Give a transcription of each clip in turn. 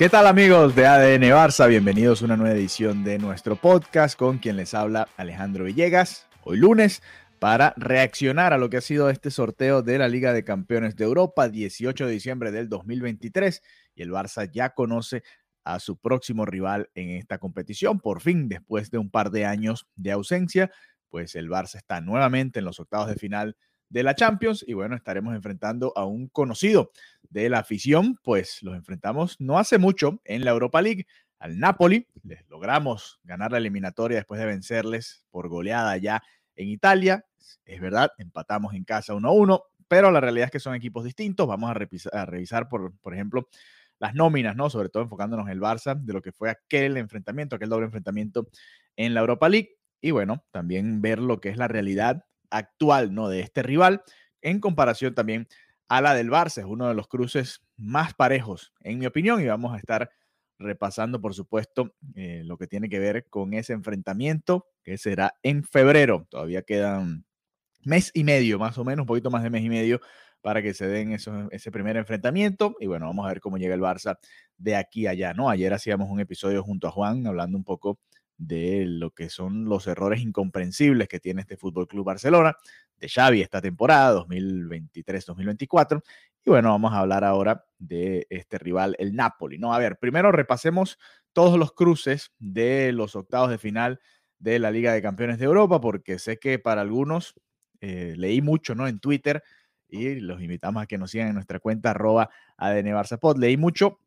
¿Qué tal amigos de ADN Barça? Bienvenidos a una nueva edición de nuestro podcast con quien les habla Alejandro Villegas. Hoy lunes para reaccionar a lo que ha sido este sorteo de la Liga de Campeones de Europa, 18 de diciembre del 2023, y el Barça ya conoce a su próximo rival en esta competición. Por fin, después de un par de años de ausencia, pues el Barça está nuevamente en los octavos de final de la Champions y bueno, estaremos enfrentando a un conocido de la afición, pues los enfrentamos no hace mucho en la Europa League al Napoli, les logramos ganar la eliminatoria después de vencerles por goleada ya en Italia, es verdad, empatamos en casa 1 a 1, pero la realidad es que son equipos distintos, vamos a revisar, a revisar por, por ejemplo, las nóminas, ¿no? Sobre todo enfocándonos en el Barça, de lo que fue aquel enfrentamiento, aquel doble enfrentamiento en la Europa League. Y bueno, también ver lo que es la realidad actual, ¿no? De este rival, en comparación también a la del Barça. Es uno de los cruces más parejos, en mi opinión, y vamos a estar repasando, por supuesto, eh, lo que tiene que ver con ese enfrentamiento, que será en febrero. Todavía quedan mes y medio, más o menos, un poquito más de mes y medio para que se den eso, ese primer enfrentamiento. Y bueno, vamos a ver cómo llega el Barça de aquí a allá, ¿no? Ayer hacíamos un episodio junto a Juan hablando un poco de lo que son los errores incomprensibles que tiene este Fútbol Club Barcelona, de Xavi esta temporada 2023-2024. Y bueno, vamos a hablar ahora de este rival, el Napoli. No, a ver, primero repasemos todos los cruces de los octavos de final de la Liga de Campeones de Europa, porque sé que para algunos eh, leí mucho, ¿no? En Twitter y los invitamos a que nos sigan en nuestra cuenta arroba ADN Barça Leí mucho.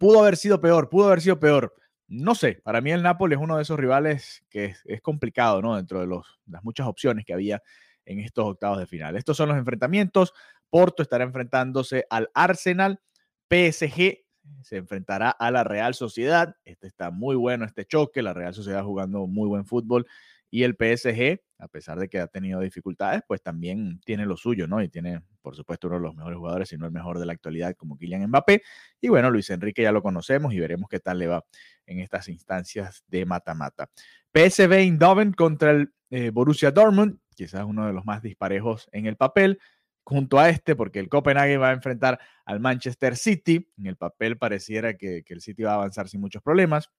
Pudo haber sido peor, pudo haber sido peor. No sé, para mí el Napoli es uno de esos rivales que es, complicado, ¿no? Dentro de las muchas opciones que había en estos octavos de final. Estos son los enfrentamientos. Porto estará enfrentándose al Arsenal. PSG se enfrentará a la Real Sociedad. Este está muy bueno, este choque. La Real Sociedad jugando muy buen fútbol. Y el PSG, a pesar de que ha tenido dificultades, pues también tiene lo suyo, ¿no? Y tiene, por supuesto, uno de los mejores jugadores, si no el mejor de la actualidad, como Kylian Mbappé. Y bueno, Luis Enrique ya lo conocemos y veremos qué tal le va en estas instancias de mata-mata. PSV Eindhoven contra el eh, Borussia Dortmund, quizás uno de los más disparejos en el papel, junto a este, porque el Copenhague va a enfrentar al Manchester City. En el papel pareciera que, que el City va a avanzar sin muchos problemas.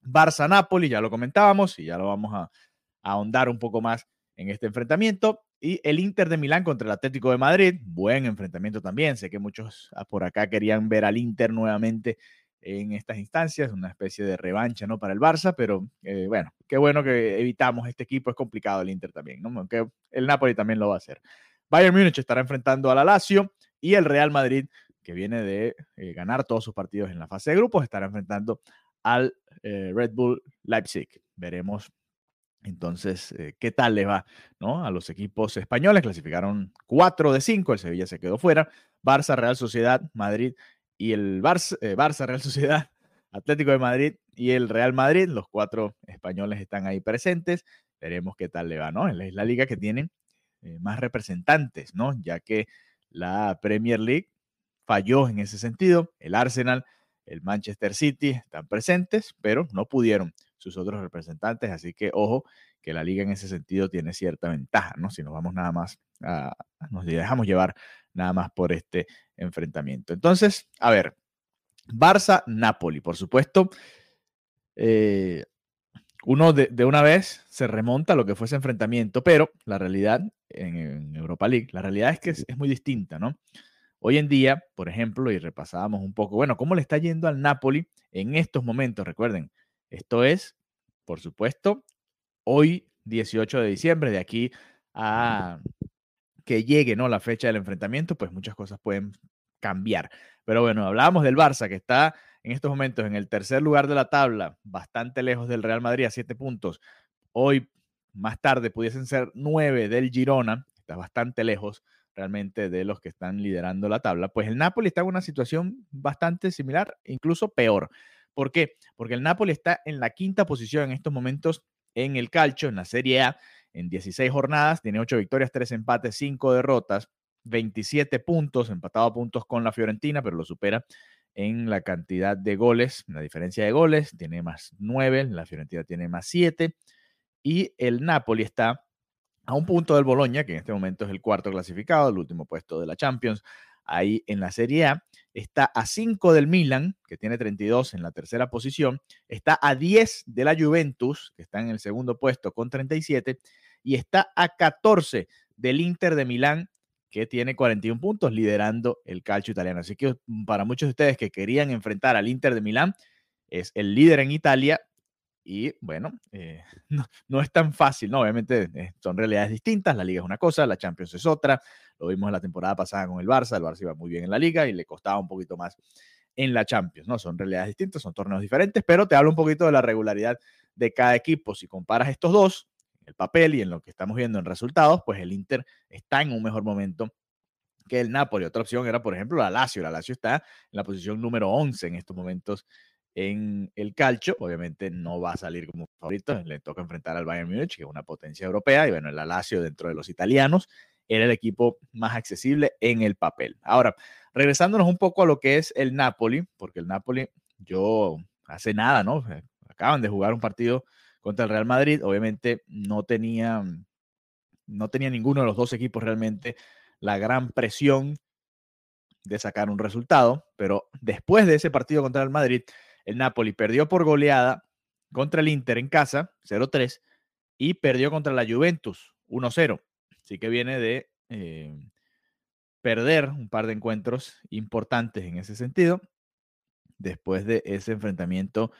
Barça-Napoli, ya lo comentábamos y ya lo vamos a, ahondar un poco más en este enfrentamiento. Y el Inter de Milán contra el Atlético de Madrid, buen enfrentamiento también. Sé que muchos ah, por acá querían ver al Inter nuevamente en estas instancias, una especie de revancha ¿no? para el Barça, pero eh, bueno, qué bueno que evitamos este equipo, es complicado el Inter también, aunque el Napoli también lo va a hacer. Bayern Múnich estará enfrentando al Lazio y el Real Madrid, que viene de eh, ganar todos sus partidos en la fase de grupos, estará enfrentando al eh, Red Bull Leipzig. Veremos entonces, eh, ¿qué tal le va ¿no? a los equipos españoles? Clasificaron 4 de 5, el Sevilla se quedó fuera. Barça, Real Sociedad, Madrid y el Barça, eh, Barça, Real Sociedad, Atlético de Madrid y el Real Madrid. Los cuatro españoles están ahí presentes. Veremos qué tal le va, ¿no? Es la liga que tiene eh, más representantes, ¿no? Ya que la Premier League falló en ese sentido. El Arsenal, el Manchester City están presentes, pero no pudieron sus otros representantes. Así que ojo que la liga en ese sentido tiene cierta ventaja, ¿no? Si nos vamos nada más, a, nos dejamos llevar nada más por este enfrentamiento. Entonces, a ver, Barça-Napoli, por supuesto. Eh, uno de, de, una vez se remonta a lo que fue ese enfrentamiento, pero la realidad en, en Europa League, la realidad es que es, es, muy distinta, ¿no? Hoy en día, por ejemplo, y repasábamos un poco, bueno, ¿cómo le está yendo al Napoli en estos momentos? Recuerden, esto es, por supuesto, hoy 18 de diciembre, de aquí a que llegue ¿no? la fecha del enfrentamiento, pues muchas cosas pueden cambiar. Pero bueno, hablábamos del Barça, que está en estos momentos en el tercer lugar de la tabla, bastante lejos del Real Madrid a siete puntos. Hoy, más tarde, pudiesen ser nueve del Girona, está bastante lejos realmente de los que están liderando la tabla. Pues el Napoli está en una situación bastante similar, incluso peor. ¿Por qué? Porque el Napoli está en la quinta posición en estos momentos en el calcio, en la Serie A, en 16 jornadas, tiene 8 victorias, 3 empates, 5 derrotas, 27 puntos, empatado a puntos con la Fiorentina, pero lo supera en la cantidad de goles, la diferencia de goles, tiene más 9, la Fiorentina tiene más 7 y el Napoli está a un punto del Boloña, que en este momento es el cuarto clasificado, el último puesto de la Champions, ahí en la Serie A, está a 5 del Milan, que tiene 32 en la tercera posición, está a 10 de la Juventus, que está en el segundo puesto con 37, y está a 14 del Inter de Milán, que tiene 41 puntos, liderando el calcio italiano. Así que mm, para muchos de ustedes que querían enfrentar al Inter de Milán, es el líder en Italia. Y bueno, eh, no, es tan fácil, ¿no? Obviamente eh, son realidades distintas. La liga es una cosa, la Champions es otra. Lo vimos en la temporada pasada con el Barça. El Barça iba muy bien en la liga y le costaba un poquito más en la Champions, ¿no? Son realidades distintas, son torneos diferentes, pero te hablo un poquito de la regularidad de cada equipo. Si comparas estos dos, el papel y en lo que estamos viendo en resultados, pues el Inter está en un mejor momento que el Napoli. Otra opción era, por ejemplo, la Lazio. La Lazio está en la posición número 11 en estos momentos en el calcio. Obviamente no va a salir como favorito. Le toca enfrentar al Bayern Múnich, que es una potencia europea. Y bueno, el Lazio dentro de los italianos era el equipo más accesible en el papel. Ahora, regresándonos un poco a lo que es el Napoli, porque el Napoli, yo hace nada, ¿no? Acaban de jugar un partido contra el Real Madrid. Obviamente no tenía, no tenía ninguno de los dos equipos realmente la gran presión de sacar un resultado, pero después de ese partido contra el Madrid, el Napoli perdió por goleada contra el Inter en casa, 0-3, y perdió contra la Juventus, 1-0. Así que viene de eh, perder un par de encuentros importantes en ese sentido, después de ese enfrentamiento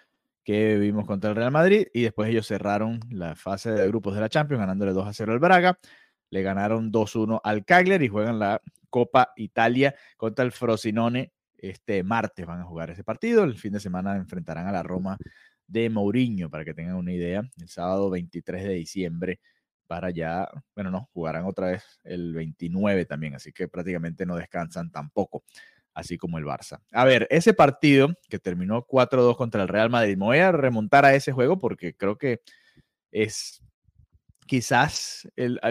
que vimos contra el Real Madrid y después ellos cerraron la fase de grupos de la Champions ganándole 2 a 0 al Braga, le ganaron 2-1 al Cagliari y juegan la Copa Italia contra el Frosinone este martes van a jugar ese partido, el fin de semana enfrentarán a la Roma de Mourinho para que tengan una idea, el sábado 23 de diciembre para ya, bueno, no, jugarán otra vez el 29 también, así que prácticamente no descansan tampoco así como el Barça. A ver, ese partido que terminó 4-2 contra el Real Madrid, me voy a remontar a ese juego porque creo que es quizás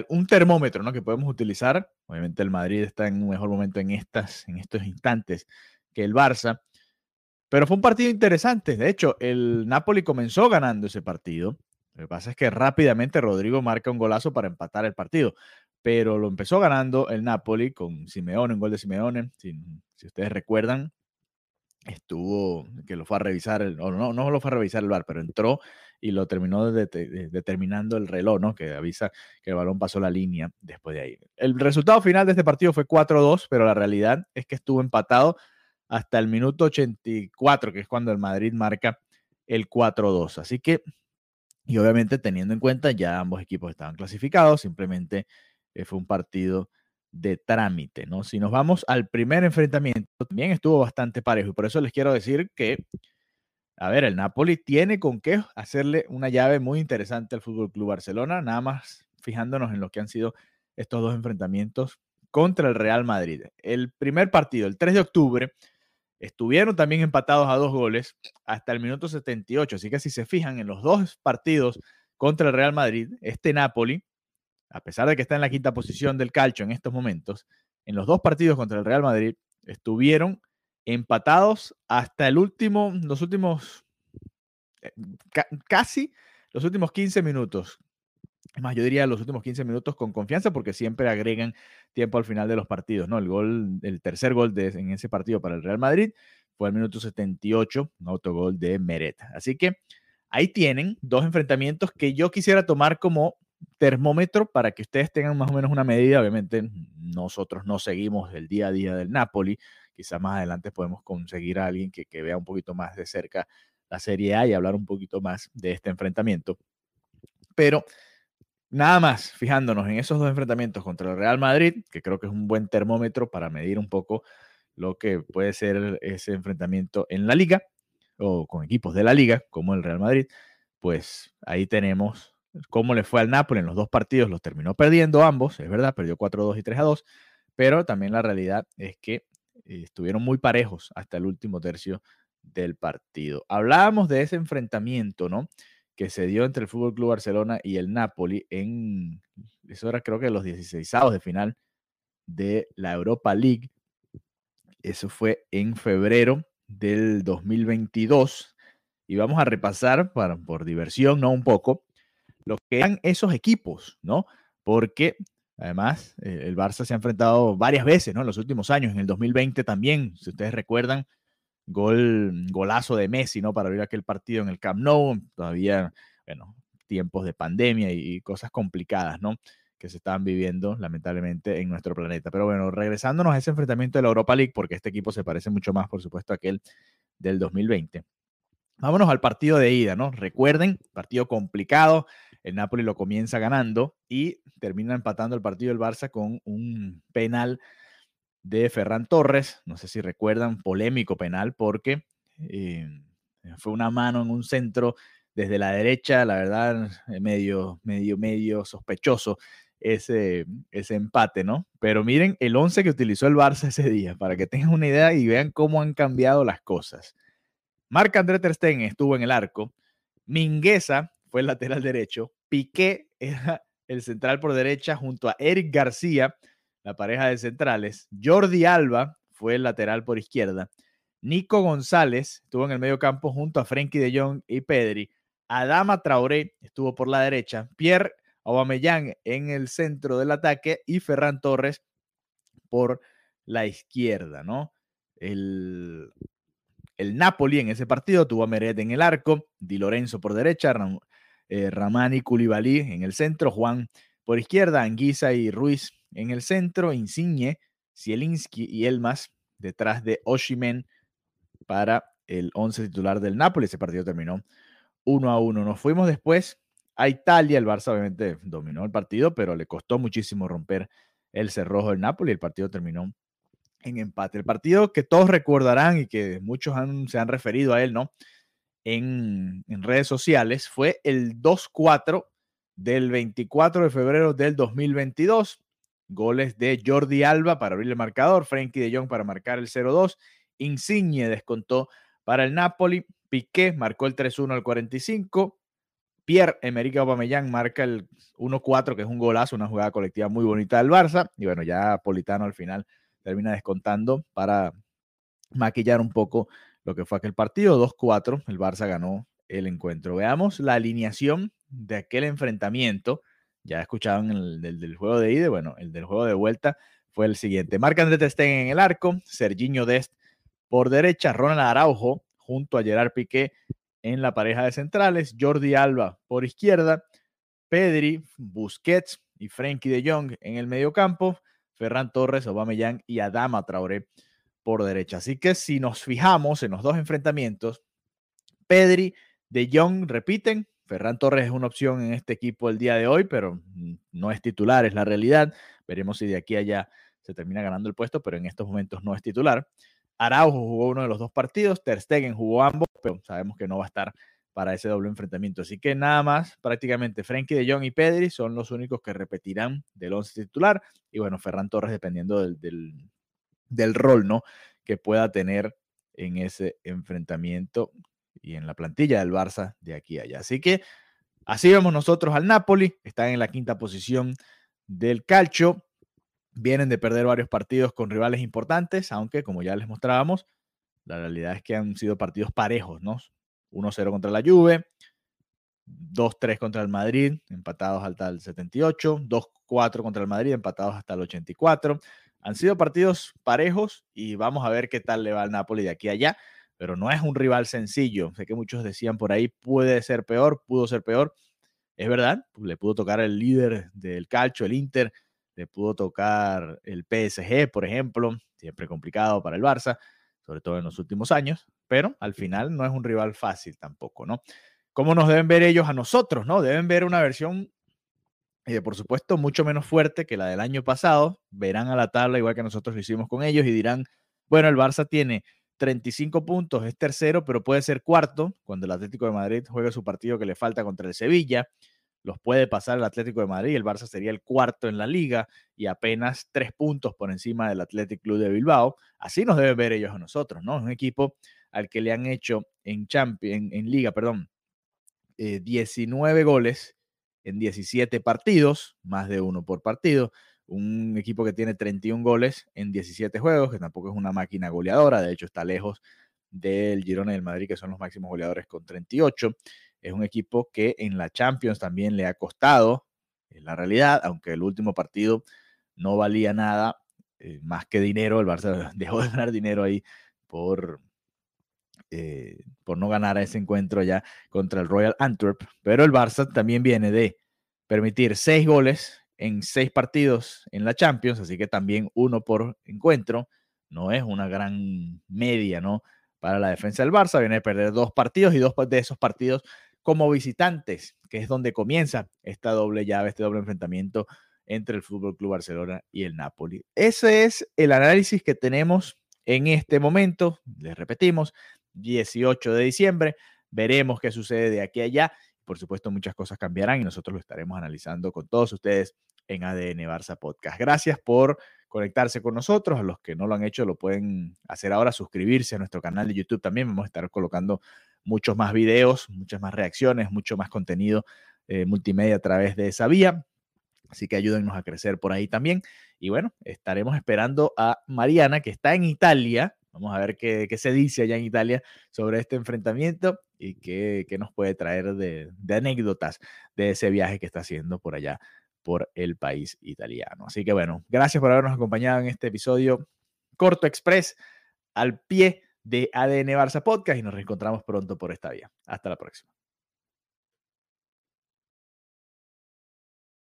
un termómetro ¿no? que podemos utilizar. Obviamente el Madrid está en un mejor momento en, estas, en estos instantes que el Barça, pero fue un partido interesante. De hecho, el Napoli comenzó ganando ese partido. Lo que pasa es que rápidamente Rodrigo marca un golazo para empatar el partido pero lo empezó ganando el Napoli con Simeone, un gol de Simeone. Si, ustedes recuerdan, estuvo, que lo fue a revisar, el, no, no lo fue a revisar el bar, pero entró y lo terminó determinando el reloj, ¿no? Que avisa que el balón pasó la línea después de ahí. El resultado final de este partido fue 4-2, pero la realidad es que estuvo empatado hasta el minuto 84, que es cuando el Madrid marca el 4-2. Así que, y obviamente teniendo en cuenta ya ambos equipos estaban clasificados, simplemente eh, fue un partido de trámite, ¿no? Si nos vamos al primer enfrentamiento, también estuvo bastante parejo y por eso les quiero decir que, a ver, el Napoli tiene con qué hacerle una llave muy interesante al Fútbol Club Barcelona, nada más fijándonos en lo que han sido estos dos enfrentamientos contra el Real Madrid. El primer partido, el 3 de octubre, estuvieron también empatados a dos goles hasta el minuto 78, así que si se fijan en los dos partidos contra el Real Madrid, este Napoli a pesar de que está en la quinta posición del calcio en estos momentos, en los dos partidos contra el Real Madrid estuvieron empatados hasta el último, los últimos, eh, casi los últimos 15 minutos. Más, yo diría los últimos 15 minutos con confianza porque siempre agregan tiempo al final de los partidos, ¿no? El gol, el tercer gol de, en ese partido para el Real Madrid fue al minuto 78, un autogol de Meret. Así que ahí tienen dos enfrentamientos que yo quisiera tomar como termómetro para que ustedes tengan más o menos una medida. Obviamente nosotros no seguimos el día a día del Napoli. Quizás más adelante podemos conseguir a alguien que, que vea un poquito más de cerca la Serie A y hablar un poquito más de este enfrentamiento. Pero nada más fijándonos en esos dos enfrentamientos contra el Real Madrid, que creo que es un buen termómetro para medir un poco lo que puede ser ese enfrentamiento en la liga. o con equipos de la liga, como el Real Madrid, pues ahí tenemos cómo le fue al Napoli en los dos partidos, los terminó perdiendo ambos, es verdad, perdió 4-2 y 3-2, pero también la realidad es que eh, estuvieron muy parejos hasta el último tercio del partido. Hablábamos de ese enfrentamiento, ¿no? Que se dio entre el Fútbol Club Barcelona y el Napoli en, eso era creo que los 16 de final de la Europa League. Eso fue en febrero del 2022. Y vamos a repasar, para, por diversión, ¿no? Un poco, lo que eran esos equipos, ¿no? Porque además eh, el Barça se ha enfrentado varias veces, ¿no? En los últimos años, en el 2020 también, si ustedes recuerdan, gol, golazo de Messi, ¿no? Para abrir aquel partido en el Camp Nou, todavía, bueno, tiempos de pandemia y, cosas complicadas, ¿no? Que se estaban viviendo, lamentablemente, en nuestro planeta. Pero bueno, regresándonos a ese enfrentamiento de la Europa League, porque este equipo se parece mucho más, por supuesto, a aquel del 2020. Vámonos al partido de ida, ¿no? Recuerden, partido complicado, el Napoli lo comienza ganando y termina empatando el partido del Barça con un penal de Ferran Torres, no sé si recuerdan, polémico penal porque eh, fue una mano en un centro desde la derecha, la verdad, eh, medio, medio, medio sospechoso ese, ese empate, ¿no? Pero miren el 11 que utilizó el Barça ese día, para que tengan una idea y vean cómo han cambiado las cosas. Marc André Ter estuvo en el arco, Mingueza fue el lateral derecho, Piqué era el central por derecha junto a Eric García, la pareja de centrales. Jordi Alba fue el lateral por izquierda. Nico González estuvo en el medio campo junto a Frenkie de Jong y Pedri. Adama Traoré estuvo por la derecha. Pierre Aubameyang en el centro del ataque y Ferran Torres por la izquierda, ¿no? El, el Napoli en ese partido tuvo a Meret en el arco, Di Lorenzo por derecha, eh, Ramani Koulibaly en el centro, Juan por izquierda, Anguisa y Ruiz en el centro, Insigne, Zielinski y Elmas detrás de Oshimen para el 11 titular del Napoli. Ese partido terminó 1 a 1. Nos fuimos después a Italia. El Barça obviamente dominó el partido, pero le costó muchísimo romper el cerrojo del Napoli. El partido terminó en empate. El partido que todos recordarán y que muchos se han referido a él, ¿no? En, en redes sociales fue el 2-4 del 24 de febrero del 2022. Goles de Jordi Alba para abrir el marcador, Frankie de Jong para marcar el 0-2, Insigne descontó para el Napoli, Piqué marcó el 3-1 al 45, Pierre Emerick Aubameyang marca el 1-4, que es un golazo, una jugada colectiva muy bonita del Barça, y bueno, ya Politano al final termina descontando para maquillar un poco lo que fue aquel partido, 2-4, el Barça ganó el encuentro. Veamos la alineación de aquel enfrentamiento. Ya escuchaban el del, juego de ida, bueno, el del juego de vuelta fue el siguiente. Marc André Testen en el arco, Serginho Dest por derecha, Ronald Araujo junto a Gerard Piqué en la pareja de centrales, Jordi Alba por izquierda, Pedri, Busquets y Frenkie de Jong en el medio campo, Ferran Torres, Aubameyang y Adama Traoré por derecha. Así que si nos fijamos en los dos enfrentamientos, Pedri, de Jong repiten, Ferran Torres es una opción en este equipo el día de hoy, pero no es titular, es la realidad. Veremos si de aquí a allá se termina ganando el puesto, pero en estos momentos no es titular. Araujo jugó uno de los dos partidos, Ter Stegen jugó ambos, pero sabemos que no va a estar para ese doble enfrentamiento. Así que nada más, prácticamente Frenkie de Jong y Pedri son los únicos que repetirán del once titular. Y bueno, Ferran Torres dependiendo del, del, del rol ¿no? que pueda tener en ese enfrentamiento y en la plantilla del Barça de aquí a allá. Así que así vemos nosotros al Napoli, están en la quinta posición del calcio, vienen de perder varios partidos con rivales importantes, aunque como ya les mostrábamos, la realidad es que han sido partidos parejos, ¿no? 1-0 contra la Juve, 2-3 contra el Madrid, empatados hasta el 78, 2-4 contra el Madrid, empatados hasta el 84. Han sido partidos parejos y vamos a ver qué tal le va al Napoli de aquí a allá pero no es un rival sencillo. Sé que muchos decían por ahí, puede ser peor, pudo ser peor. Es verdad, pues, le pudo tocar el líder del calcio, el Inter, le pudo tocar el PSG, por ejemplo, siempre complicado para el Barça, sobre todo en los últimos años, pero al final no es un rival fácil tampoco, ¿no? ¿Cómo nos deben ver ellos a nosotros, no? Deben ver una versión, eh, por supuesto, mucho menos fuerte que la del año pasado. Verán a la tabla igual que nosotros lo hicimos con ellos y dirán, bueno, el Barça tiene 35 puntos, es tercero, pero puede ser cuarto cuando el Atlético de Madrid juegue su partido que le falta contra el Sevilla. Los puede pasar el Atlético de Madrid, el Barça sería el cuarto en la liga y apenas tres puntos por encima del Athletic Club de Bilbao. Así nos deben ver ellos a nosotros, ¿no? Es un equipo al que le han hecho en, Champions, en, liga, perdón, 19 eh, goles en 17 partidos, más de uno por partido un equipo que tiene 31 goles en 17 juegos, que tampoco es una máquina goleadora, de hecho está lejos del Girona del Madrid, que son los máximos goleadores con 38. Es un equipo que en la Champions también le ha costado, en la realidad, aunque el último partido no valía nada eh, más que dinero, el Barça dejó de ganar dinero ahí por, eh, por no ganar ese encuentro ya contra el Royal Antwerp, pero el Barça también viene de permitir seis goles en seis partidos en la Champions, así que también uno por encuentro. No es una gran media, ¿no? Para la defensa del Barça, viene a perder dos partidos y dos de esos partidos como visitantes, que es donde comienza esta doble llave, este doble enfrentamiento entre el Fútbol Club Barcelona y el Napoli. Ese es el análisis que tenemos en este momento. Les repetimos, 18 de diciembre. Veremos qué sucede de aquí a allá por supuesto, muchas cosas cambiarán y nosotros lo estaremos analizando con todos ustedes en ADN Barça Podcast. Gracias por conectarse con nosotros. A los que no lo han hecho, lo pueden hacer ahora, suscribirse a nuestro canal de YouTube también. Vamos a estar colocando muchos más videos, muchas más reacciones, mucho más contenido eh, multimedia a través de esa vía. Así que ayúdennos a crecer por ahí también. Y bueno, estaremos esperando a Mariana, que está en Italia, Vamos a ver qué, se dice allá en Italia sobre este enfrentamiento y qué, nos puede traer de, anécdotas de ese viaje que está haciendo por allá, por el país italiano. Así que bueno, gracias por habernos acompañado en este episodio corto express al pie de ADN Barça Podcast y nos reencontramos pronto por esta vía. Hasta la próxima.